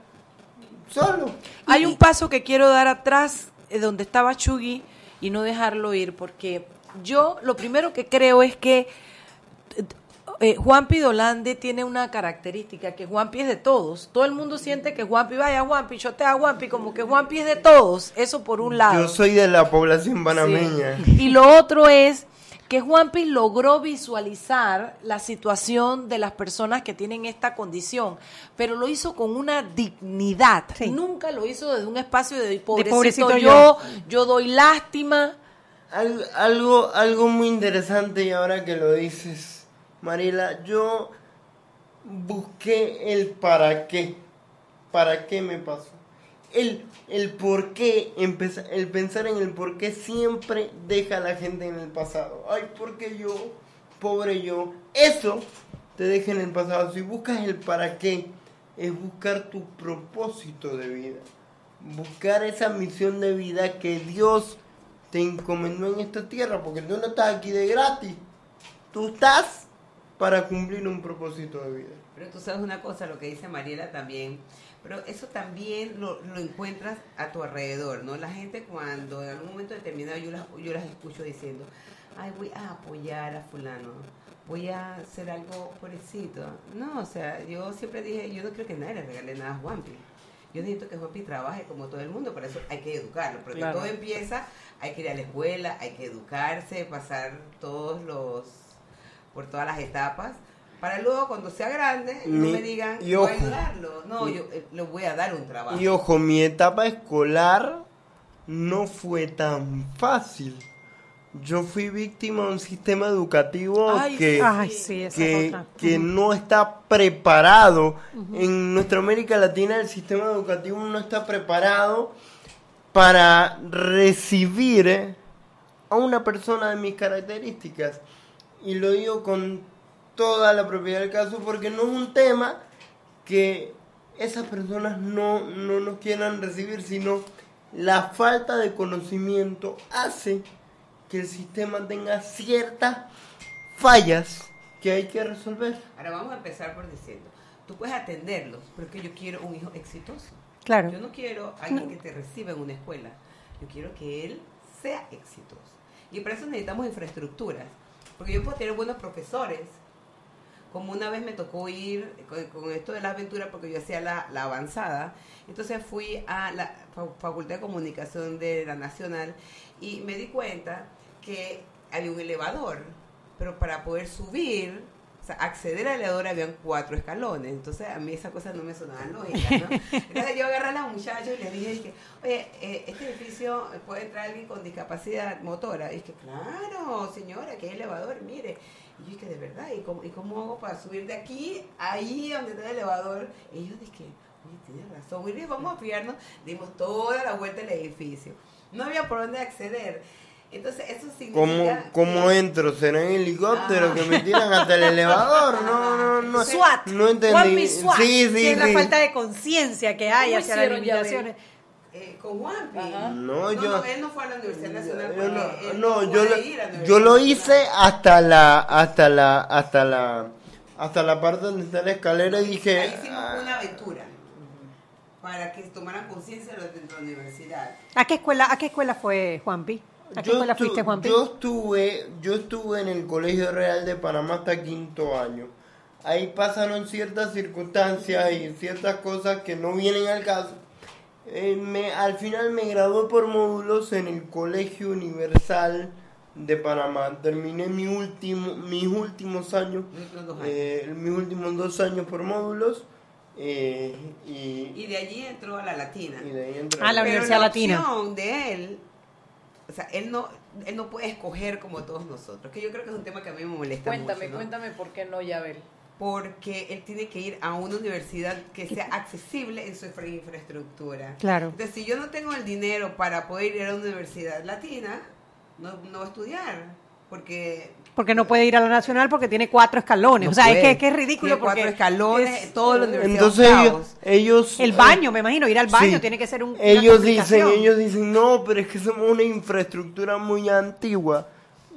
solo. Hay un paso que quiero dar atrás eh, donde estaba Chugui y no dejarlo ir, porque yo lo primero que creo es que eh, Juanpi Dolande tiene una característica, que Juanpi es de todos. Todo el mundo siente que Juanpi, vaya Juanpi, chotea Juanpi, como que Juanpi es de todos. Eso por un lado. Yo soy de la población panameña. Y lo otro es que Juanpi logró visualizar la situación de las personas que tienen esta condición, pero lo hizo con una dignidad. Nunca lo hizo desde un espacio de pobrecito, pobrecito yo, yo". yo doy lástima. Al- algo, algo muy interesante y ahora que lo dices, Mariela, yo busqué el para qué. ¿Para qué me pasó? El, el por qué, el pensar en el por qué siempre deja a la gente en el pasado. Ay, porque yo, pobre yo. Eso te deja en el pasado. Si buscas el para qué, es buscar tu propósito de vida. Buscar esa misión de vida que Dios te encomendó en esta tierra, porque tú no estás aquí de gratis. Tú estás para cumplir un propósito de vida. Pero tú sabes una cosa, lo que dice Mariela también, pero eso también lo, lo encuentras a tu alrededor, ¿no? La gente cuando en algún momento determinado yo las, yo las escucho diciendo, ay, voy a apoyar a fulano, voy a hacer algo pobrecito. No, o sea, yo siempre dije, yo no creo que nadie le regale nada a Juanpi. Yo necesito que Juanpi trabaje como todo el mundo, por eso hay que educarlo, porque Claro. todo empieza, hay que ir a la escuela, hay que educarse, pasar todos los, por todas las etapas, para luego cuando sea grande no me digan, y voy a ayudarlo. No, Y- yo eh, le voy a dar un trabajo. Y ojo, mi etapa escolar no fue tan fácil. Yo fui víctima de un sistema educativo Ay, que. Ay, sí, que, no está preparado. En nuestra América Latina el sistema educativo no está preparado para recibir a una persona de mis características. Y lo digo con toda la propiedad del caso porque no es un tema que esas personas no, no nos quieran recibir, sino la falta de conocimiento hace que el sistema tenga ciertas fallas que hay que resolver. Ahora vamos a empezar por diciendo, tú puedes atenderlos, pero es que yo quiero un hijo exitoso. Claro. Yo no quiero a alguien que te reciba en una escuela. Yo quiero que él sea exitoso. Y para eso necesitamos infraestructuras. Porque yo puedo tener buenos profesores. Como una vez me tocó ir con, con esto de la aventura, porque yo hacía la, la avanzada. Entonces fui a la Fa- Facultad de Comunicación de la Nacional y me di cuenta que había un elevador. Pero para poder subir, o sea, acceder al elevador habían cuatro escalones. Entonces a mí esa cosa no me sonaba lógica, ¿no? Entonces yo agarré a los muchachos y les dije, dije, oye, eh, este edificio puede entrar alguien con discapacidad motora. Y dije, claro, señora, que hay elevador, mire. Y yo dije, de verdad, ¿y cómo, ¿y cómo hago para subir de aquí, ahí donde está el elevador? Y yo dije, oye, tienes razón, Willy, vamos a fiarnos. Dimos toda la vuelta al edificio. No había por dónde acceder. Entonces, eso ¿Cómo, significa... cómo entro? ¿Será en helicóptero que me tiran hasta el elevador? No, no, no. SWAT. No entendí. SWAT. Sí, sí, que es la sí. falta de conciencia que hay ¿Cómo hacia las limitaciones. Eh, con Juanpi. No, yo- él no fue a la Universidad Nacional Yo no, él no, no yo, lo, ir a la yo lo hice hasta la, hasta la, hasta la, hasta la parte donde está la escalera y dije, Ahí hicimos una aventura. para que tomaran conciencia de de la universidad. ¿A qué escuela, a qué escuela fue Juanpi? ¿A qué escuela estu- fuiste, Juanpi? yo estuve, yo estuve en el Colegio Real de Panamá hasta quinto año. Ahí pasaron ciertas circunstancias y ciertas cosas que no vienen al caso. Eh, me, al final me gradué por módulos en el Colegio Universal de Panamá. Terminé mi último, mis últimos años, eh, mis últimos dos años por módulos. eh, y, Y de allí entró a la Latina. y de ahí entré A la Pero Universidad la Latina. opción de él, o sea, él no, él no puede escoger como todos nosotros, que yo creo que es un tema que a mí me molesta Cuéntame, mucho, ¿no? cuéntame por qué no, Yabel. Porque él tiene que ir a una universidad que sea accesible en su infra- infraestructura. Claro. Entonces, si yo no tengo el dinero para poder ir a una universidad latina, no, no voy a estudiar. Porque Porque no puede ir a la nacional porque tiene cuatro escalones. No o sea, es que, que es ridículo Tiene porque cuatro escalones, es- la universidad Entonces ellos, ellos el baño, me imagino, ir al baño Sí. tiene que ser un una ellos dicen ellos dicen no pero es que somos una infraestructura muy antigua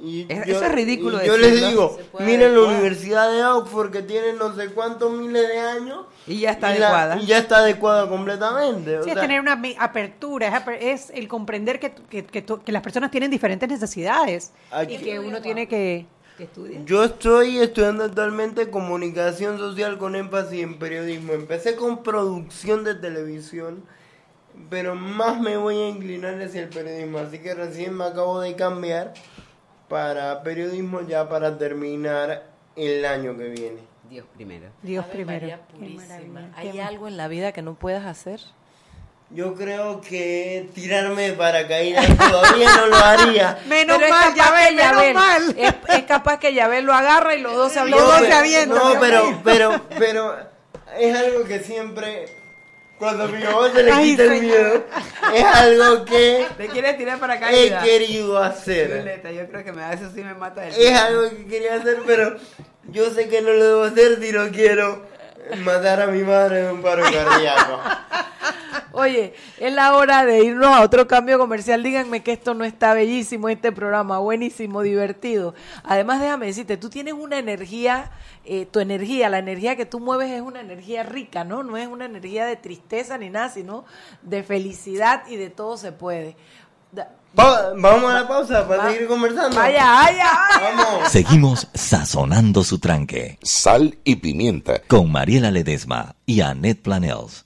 y Es- yo, eso es ridículo y yo les digo miren la adecuar. universidad de Oxford que tiene no sé cuántos miles de años Y ya está y la- adecuada. y ya está adecuada completamente o Sí, es sea, tener una apertura, es, aper- es el comprender que, que, que que las personas tienen diferentes necesidades Aquí- y que uno tiene que... que estudie. Yo estoy estudiando actualmente comunicación social con énfasis en periodismo. Empecé con producción de televisión, pero más me voy a inclinar hacia el periodismo. Así que recién me acabo de cambiar para periodismo ya para terminar el año que viene. Dios primero. Dios Ave primero. María purísima. ¿Hay algo en la vida que no puedas hacer? Yo creo que tirarme de paracaídas todavía no lo haría. Menos Pero mal, capaz ya que ves, menos Yabel- mal. Es, es capaz que Yabel lo agarra y los dos se No, pero- No, pero, pero, pero es algo que siempre, cuando a mi mamá se le Ay, quita el señor. miedo, es algo que ¿Te quieres tirar para he querido hacer. Violeta, yo creo que me, eso sí me mata del Es algo que quería hacer, pero yo sé que no lo debo hacer si no quiero matar a mi madre de un paro cardíaco. Oye, es la hora de irnos a otro cambio comercial. Díganme que esto no está bellísimo, este programa, buenísimo, divertido. Además, déjame decirte, tú tienes una energía, eh, tu energía, la energía que tú mueves es una energía rica, ¿no? No es una energía de tristeza ni nada, sino de felicidad y de todo se puede. Da- Pa- Vamos a la pausa para Va- seguir conversando. Vaya, vaya, vaya. Vamos. Seguimos sazonando su tranque. Sal y pimienta. Con Mariela Ledesma y Annette Planels.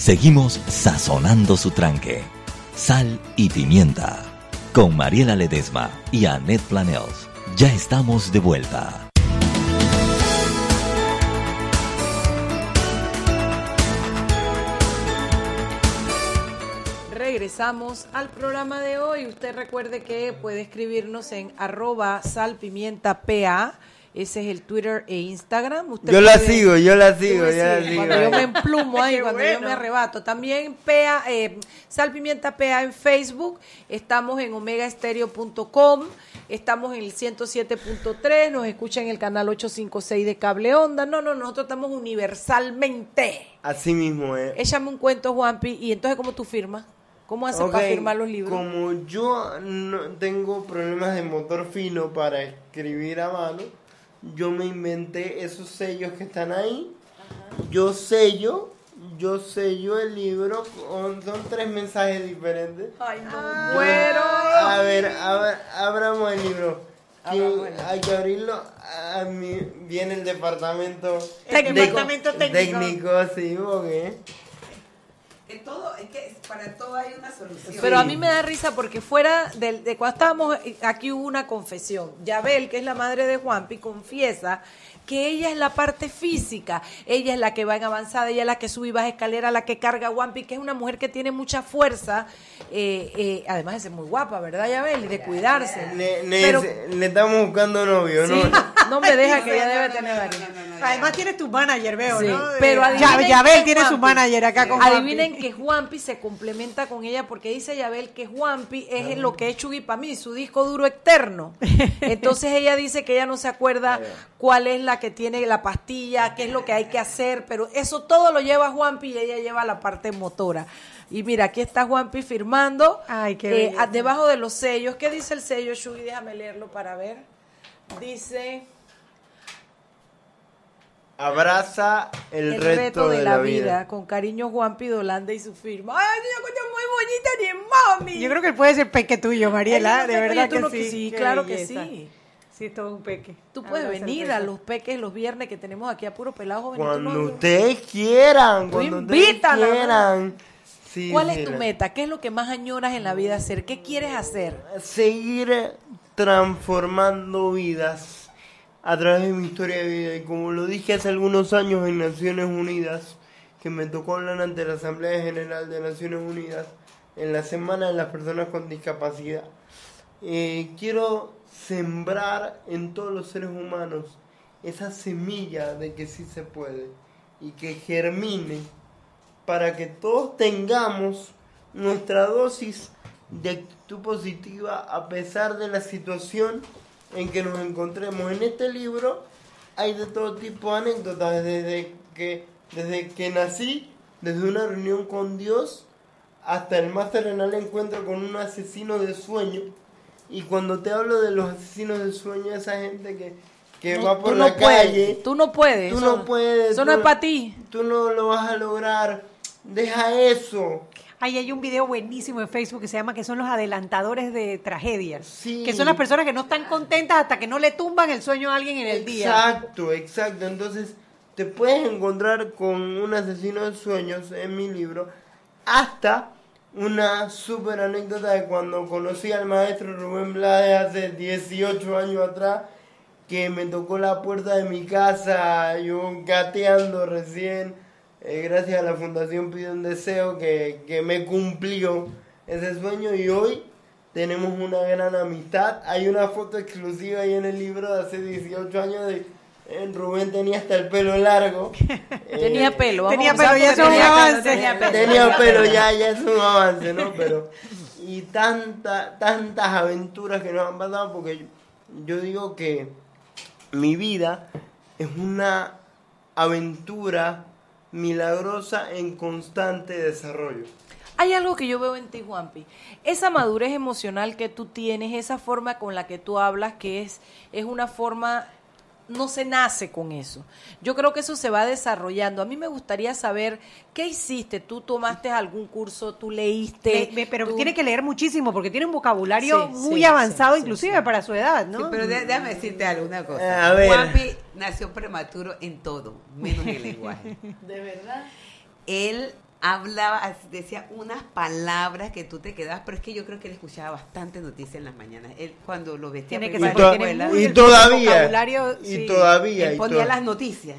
Seguimos sazonando su tranque. Sal y pimienta. con Mariela Ledesma y Annette Planels. Ya estamos de vuelta. Regresamos al programa de hoy. Usted recuerde que puede escribirnos en arroba salpimientapa. Ese es el Twitter e Instagram. Usted Yo la puede- sigo, yo la sigo, yo la sigo. Cuando yo me emplumo ahí, cuando yo me arrebato. También PA, eh, Sal Pimienta PA en Facebook. Estamos en omegaestereo.com. Estamos en el 107.3. Nos escucha en el canal 856 de Cable Onda. No, no, nosotros estamos universalmente. Así mismo es. Échame un cuento, Juanpi. Y entonces, ¿cómo tú firmas? ¿Cómo haces para firmar los libros? Como yo no tengo problemas de motor fino para escribir a mano, yo me inventé esos sellos que están ahí. Yo sello, yo sello el libro, con- son tres mensajes diferentes. Ay, no. Yo- Muero. A ver, a ver, abramos el libro. Que hay que abrirlo. A mí viene el departamento El de- departamento técnico. técnico, sí, porque Es todo, es que para todo hay una solución. Pero a mí me da risa porque fuera del- de, cuando estábamos eh, aquí hubo una confesión. Yabel, que es la madre de Juanpi, confiesa que ella es la parte física, ella es la que va en avanzada, ella es la que sube y baja escalera, la que carga a Juanpi, que es una mujer que tiene mucha fuerza, eh, eh, además de ser muy guapa, ¿verdad, Yabel? Y de cuidarse. Pero le estamos buscando novio, sí, ¿no? no me deja que ella debe tener varios. Además tienes tu manager, veo, Sí, ¿no? pero adivinen Ya- Yabel que tiene su Juanpi- manager acá con Juanpi. Adivinen que Juanpi se complementa con ella porque dice Yabel que Juanpi es lo que es Chugui para mí, su disco duro externo. Entonces ella dice que ella no se acuerda cuál es la que tiene la pastilla, qué es lo que hay que hacer, pero eso todo lo lleva Juanpi y ella lleva la parte motora. Y mira, aquí está Juanpi firmando Ay, qué eh, debajo de los sellos. ¿Qué dice el sello, Chugui? Déjame leerlo para ver. Dice... Abraza el, El, reto, de, la vida. Con cariño, Juan Pidolanda y su firma. ¡Ay, qué cosa muy bonita ni mami! Yo creo que él puede ser peque tuyo, Mariela, de verdad tú que no- sí. sí, claro que sí. Sí, es todo un peque. Tú puedes Abraza el venir a los peques los viernes que tenemos aquí a puro pelado joven. Cuando ustedes quieran, cuando ustedes quieran. Sí, ¿Cuál es tu meta? ¿Qué es lo que más añoras en la vida hacer? ¿Qué quieres hacer? Seguir transformando vidas a través de mi historia de vida. Y como lo dije hace algunos años en Naciones Unidas, que me tocó hablar ante la Asamblea General de Naciones Unidas en la Semana de las Personas con Discapacidad, eh, quiero sembrar en todos los seres humanos esa semilla de que sí se puede y que germine para que todos tengamos nuestra dosis de actitud positiva a pesar de la situación en que nos encontremos. En este libro hay de todo tipo de anécdotas, desde que, desde que nací, desde una reunión con Dios, hasta el más terrenal encuentro con un asesino de sueño. Y cuando te hablo de los asesinos de sueño, esa gente que, que No, va por la puedes, calle. tú no puedes, Tú eso- no puedes. eso no es pa' ti. Tú no lo vas a lograr. Deja eso. Ahí hay un video buenísimo en Facebook que se llama que son los adelantadores de tragedias. Sí. Que son las personas que no están contentas hasta que no le tumban el sueño a alguien en el día. Exacto, exacto. Entonces, te puedes encontrar con un asesino de sueños en mi libro, hasta una súper anécdota de cuando conocí al maestro Rubén Blades hace 18 años atrás, que me tocó la puerta de mi casa, yo gateando recién, eh, gracias a la Fundación Pide un Deseo, que, que me cumplió ese sueño y hoy tenemos una gran amistad. Hay una foto exclusiva ahí en el libro de hace 18 años de eh, Rubén tenía hasta el pelo largo. Tenía pelo, vamos Tenía pelo, ya es un tenía pelo, avance. tenía pelo. Tenía pelo, ya, ya es un avance, ¿no? Pero, y tanta, tantas aventuras que nos han pasado, porque yo, yo digo que mi vida es una aventura milagrosa en constante desarrollo. Hay algo que yo veo en ti, Juanpi. Esa madurez emocional que tú tienes, esa forma con la que tú hablas, que es, es una forma, no se nace con eso. Yo creo que eso se va desarrollando. A mí me gustaría saber qué hiciste. ¿Tú tomaste algún curso? ¿Tú leíste? Le- le- pero tú- tiene que leer muchísimo porque tiene un vocabulario Sí, muy sí, avanzado, sí, sí, inclusive para su edad, ¿no? Sí, pero déjame decirte alguna cosa. A ver. Juanpi nació prematuro en todo, menos en el lenguaje. ¿De verdad? Él hablaba, decía unas palabras que tú te quedabas, pero es que yo creo que él escuchaba bastante noticias en las mañanas. Él cuando lo vestía Tiene que escuela, muy y todavía, vocabulario, y sí. todavía, él y ponía to- las noticias.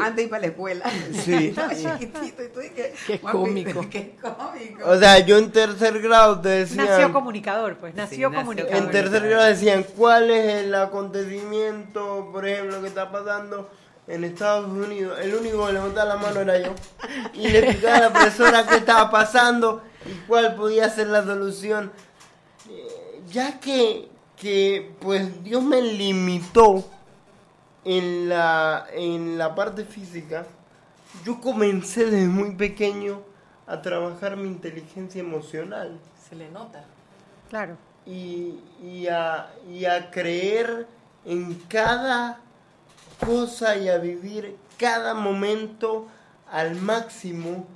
Antes de ir para la escuela. Sí. Estaba chiquitito y tú dices, Qué "Juanpi, cómico". Qué cómico. O sea, yo en tercer grado te decían... Nació comunicador, pues, nació nació comunicador. En tercer grado decían cuál es el acontecimiento, por ejemplo, que está pasando en Estados Unidos. El único que levantaba la mano era yo. Y le explicaba a la profesora qué estaba pasando y cuál podía ser la solución. Eh, Ya que, que pues Dios me limitó en la, en la parte física, yo comencé desde muy pequeño a trabajar mi inteligencia emocional Se le nota. Claro. y, y, a, y a creer en cada cosa y a vivir cada momento al máximo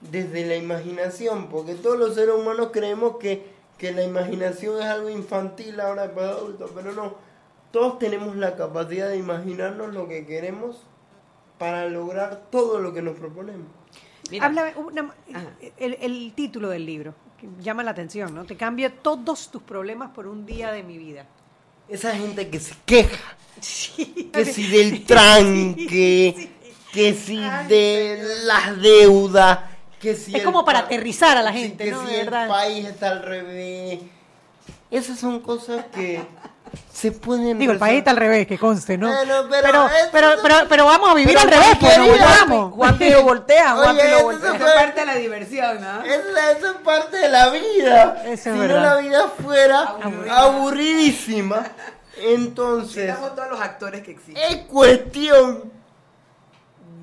desde la imaginación, porque todos los seres humanos creemos que, que la imaginación es algo infantil ahora para adultos, pero no, todos tenemos la capacidad de imaginarnos lo que queremos para lograr todo lo que nos proponemos. Háblame una- el, el título del libro, que llama la atención, ¿no? Te cambia todos tus problemas por un día de mi vida. Esa gente que se queja, que si del tranque, que si de las deudas, que si Es como para pa- aterrizar a la sí, gente, que ¿no? si De el verdad. país está al revés. Esas son cosas que se pueden Digo, el país está al revés, que conste, ¿no? Bueno, pero pero, pero, pero, pero vamos a vivir al revés, Juan pues, nos volvamos. Juanpi lo voltea, Oye, lo voltea. Eso es parte de la diversión, ¿no? Eso es parte de la vida. Si no la vida fuera aburridísima, entonces Estamos todos los actores que existen. es cuestión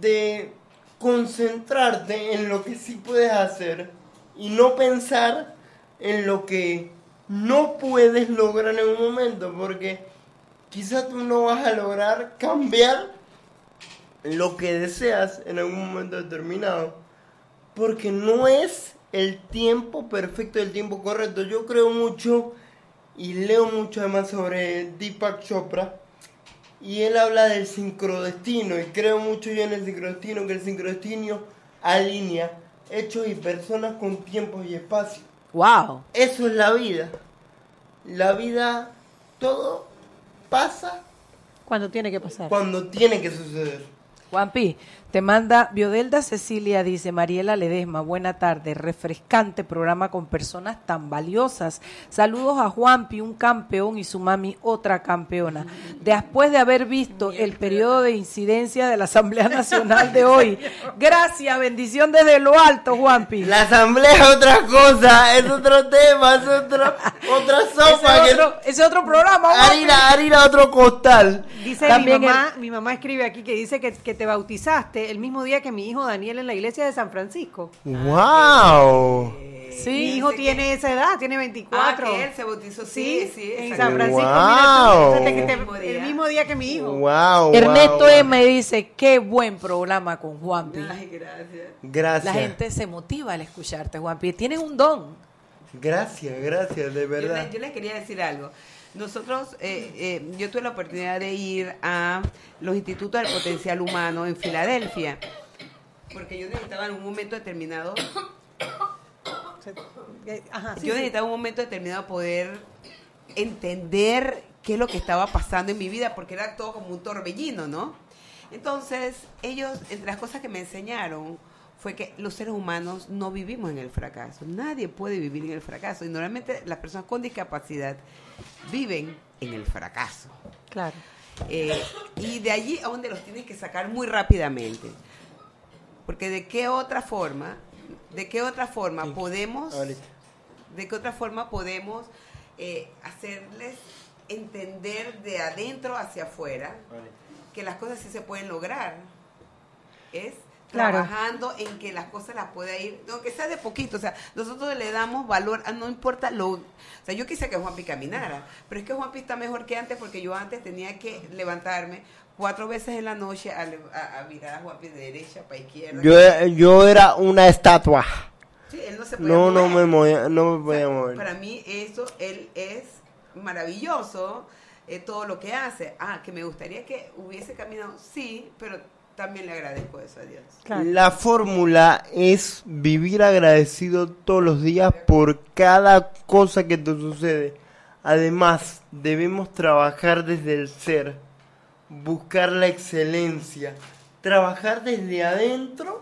de concentrarte en lo que sí puedes hacer y no pensar en lo que no puedes lograr en un momento, porque quizás tú no vas a lograr cambiar lo que deseas en algún momento determinado, porque no es el tiempo perfecto, el tiempo correcto. Yo creo mucho y leo mucho además sobre Deepak Chopra, y él habla del sincrodestino y creo mucho yo en el sincrodestino, que el sincrodestino alinea hechos y personas con tiempos y espacio. Wow. Eso es la vida. La vida, todo pasa Cuando tiene que pasar. cuando tiene que suceder. Juanpi, te manda Biodelda Cecilia, dice Mariela Ledesma, buena tarde, refrescante programa con personas tan valiosas. Saludos a Juanpi, un campeón, y su mami, otra campeona. Después de haber visto el periodo de incidencia de la Asamblea Nacional de hoy. Gracias, bendición desde lo alto, Juanpi. La asamblea es otra cosa, es otro tema, es otro, otra sopa. Ese que- otro, ese otro programa, Juanpi. harina, harina, otro costal. Dice También mi mamá, mi mamá escribe aquí que dice que, que te bautizaste el mismo día que mi hijo Daniel en la iglesia de San Francisco. ¡Wow! Sí, mi hijo tiene esa edad, tiene 24. Ah, que él se bautizó, sí, sí, en. San Francisco. Wow. mira tú, te- El mismo día. que mi hijo. ¡Wow! Ernesto wow, M dice, qué buen programa con Juanpi. Ay, gracias. Gracias. La gente se motiva al escucharte, Juanpi. Tienes un don. Gracias, gracias, de Yo, verdad. le- yo les quería decir algo. Nosotros, eh, eh, yo tuve la oportunidad de ir a los institutos del potencial humano en Filadelfia, porque yo necesitaba en un momento determinado, Ajá, sí, yo necesitaba en un momento determinado poder entender qué es lo que estaba pasando en mi vida, porque era todo como un torbellino, ¿no? Entonces, ellos, entre las cosas que me enseñaron, fue que los seres humanos no vivimos en el fracaso. Nadie puede vivir en el fracaso. Y normalmente las personas con discapacidad viven en el fracaso. Claro. Eh, y de allí a donde los tienes que sacar muy rápidamente. Porque de qué otra forma, de qué otra forma podemos, Ahorita. de qué otra forma podemos eh, hacerles entender de adentro hacia afuera que las cosas sí se pueden lograr. Es Claro. trabajando en que las cosas las pueda ir, aunque sea de poquito, o sea, nosotros le damos valor, a no importa lo, o sea, yo quise que Juanpi caminara, pero es que Juanpi está mejor que antes porque yo antes tenía que levantarme cuatro veces en la noche a, le- a- a mirar a Juanpi de derecha para izquierda. Yo, yo era una estatua. Sí, él no se podía No, no mover. me movía, no me podía mover. Para mí eso, él es maravilloso, eh, todo lo que hace. Ah, que me gustaría que hubiese caminado, sí, pero también le agradezco eso a Dios. La fórmula es vivir agradecido todos los días por cada cosa que te sucede. Además, debemos trabajar desde el ser, buscar la excelencia, trabajar desde adentro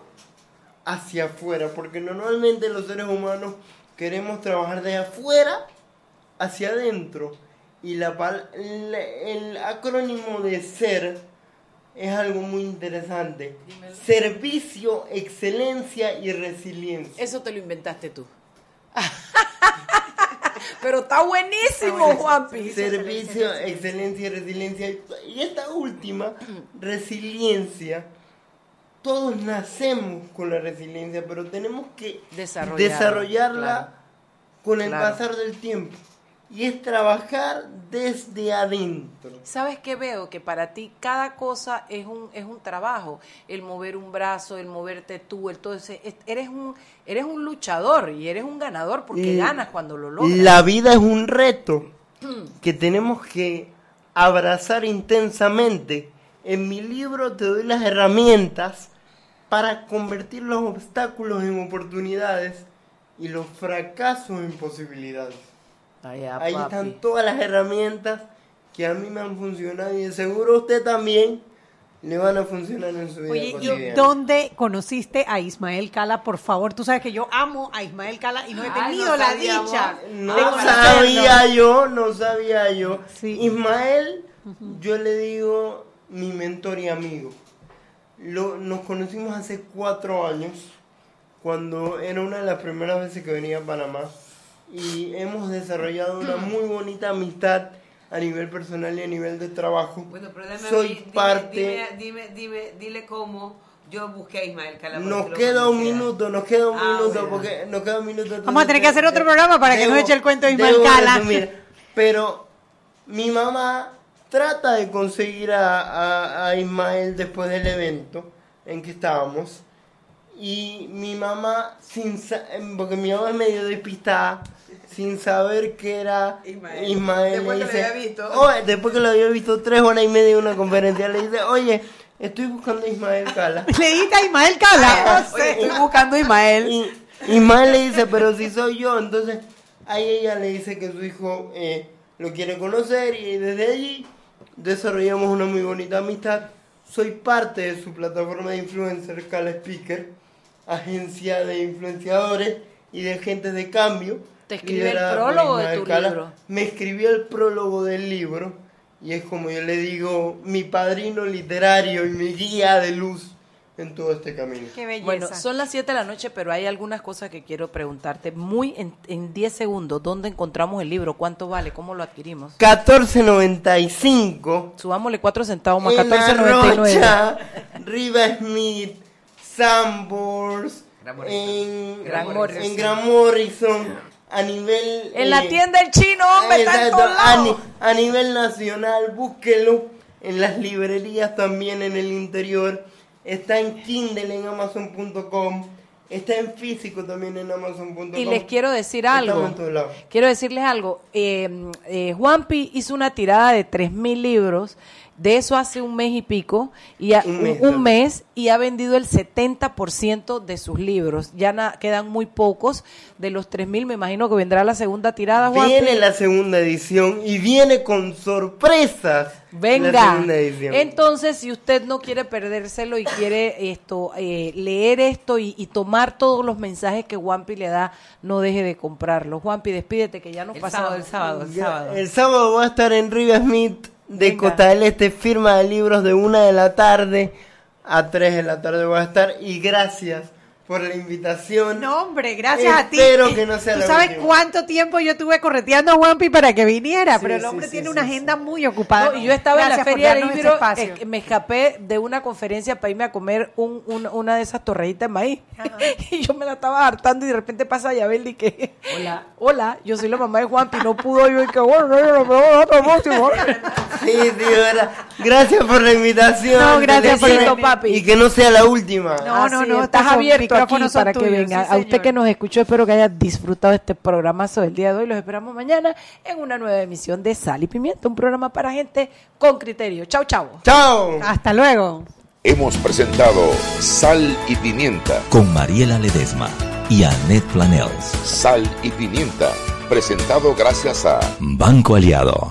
hacia afuera, porque normalmente los seres humanos queremos trabajar de afuera hacia adentro. Y la, el acrónimo de ser es algo muy interesante. Servicio, excelencia y resiliencia. Eso te lo inventaste tú. Pero está buenísimo, Juanpi. Servicio, excelencia y resiliencia. Y esta última, resiliencia, todos nacemos con la resiliencia, pero tenemos que Desarrollarla, desarrollarla claro. con el Claro. pasar del tiempo. Y es trabajar desde adentro. ¿Sabes qué veo? Que para ti cada cosa es un, es un trabajo. El mover un brazo, el moverte tú, el todo ese. es- Eres un, eres un luchador y eres un ganador porque ganas cuando lo logras. La vida es un reto que tenemos que abrazar intensamente. En mi libro te doy las herramientas para convertir los obstáculos en oportunidades y los fracasos en posibilidades. Ahí papi. están todas las herramientas que a mí me han funcionado y de seguro a usted también le van a funcionar en su vida Oye, ¿y dónde conociste a Ismael Cala? Por favor, tú sabes que yo amo a Ismael Cala y no he Ay, tenido no la sabíamos. dicha No sabía yo, no sabía yo. Ismael, yo le digo mi mentor y amigo. Lo, nos conocimos hace cuatro años, cuando era una de las primeras veces que venía a Panamá. Y hemos desarrollado una muy bonita amistad a nivel personal y a nivel de trabajo. Bueno, pero dame a Soy mí, dime- parte... Dime, dime, dime, dile cómo yo busqué a Ismael Cala. Nos queda un minuto, nos queda un Ah, minuto, bueno. porque nos queda un minuto. Vamos a tener que hacer otro programa para que no eche el cuento de Ismael Cala. resumir. Pero mi mamá trata de conseguir a, a- a Ismael después del evento en que estábamos. Y mi mamá, sin porque mi mamá es medio despistada, sin saber que era Ismael. Ismael, Después le que lo dice, había visto. "Oye", después que lo había visto tres horas y media en una conferencia, le dice, oye, estoy buscando a Ismael Cala. Le dijiste a Ismael Cala. No sé. Estoy buscando a Ismael. Y Ismael le dice, pero si soy yo, entonces ahí ella le dice que su hijo eh, lo quiere conocer y desde allí desarrollamos una muy bonita amistad. Soy parte de su plataforma de influencer, Cala Speaker, agencia de influenciadores y de agentes de cambio. Te escribe el prólogo de tu Cala. libro. Me escribió el prólogo del libro y es como yo le digo, mi padrino literario y mi guía de luz en todo este camino. Bueno, son las 7 de la noche, pero hay algunas cosas que quiero preguntarte. Muy en, en 10 segundos, ¿dónde encontramos el libro? ¿Cuánto vale? ¿Cómo lo adquirimos? 14.95 Subámosle 4 centavos más en la 14.99. Rocha, Riva Smith, Sambors, en Gran Morrison. en Gran Morrison, a nivel... En la tienda del chino, hombre, está en todos a, a nivel nacional, búsquelo en las librerías también en el interior. Está en Kindle en Amazon.com. Está en físico también en Amazon.com. Y les quiero decir algo. Quiero decirles algo. Eh, eh, Juanpi hizo una tirada de 3.000 libros. De eso hace un mes y pico. Y a- Un mes, un mes y ha vendido el 70% de sus libros. Ya na- quedan muy pocos. De los 3.000 me imagino que vendrá la segunda tirada, Juanpi. Viene la segunda edición y viene con sorpresas. Venga. Entonces, si usted no quiere perdérselo y quiere esto eh, leer esto y, y tomar todos los mensajes que Juanpi le da, no deje de comprarlo. Juanpi, despídete que ya nos El pasamos. sábado, el sábado, el sábado. El sábado voy a estar en Riva Smith de Venga. Costa del Este, firma de libros de una de la tarde a 3 de la tarde voy a estar y gracias por la invitación. No, hombre, gracias a ti. Espero que no sea Tú la sabes última. cuánto tiempo yo tuve correteando a Juanpi para que viniera, Sí, pero el hombre sí, tiene sí, una sí. agenda muy ocupada. No, y yo estaba en la feria del libro, eh, me escapé de una conferencia para irme a comer un, un- una de esas torreditas de maíz. y yo me la estaba hartando y de repente pasa Yabel y que, hola, hola, yo soy la mamá de Juanpi, no pudo yo y que bueno, no, no. Sí, sí, verdad. Gracias por la invitación. No, gracias por esto, papi. Y que no sea la última. No, no, no, estás abierto aquí para que tuyos, venga. sí, a usted que nos escuchó, espero que haya disfrutado este programazo del día de hoy. Los esperamos mañana en una nueva emisión de Sal y Pimienta, un programa para gente con criterio. Chau, chau. Chao. Hasta luego. Hemos presentado Sal y Pimienta. Con Mariela Ledesma y Annette Planels. Sal y Pimienta. Presentado gracias a Banco Aliado.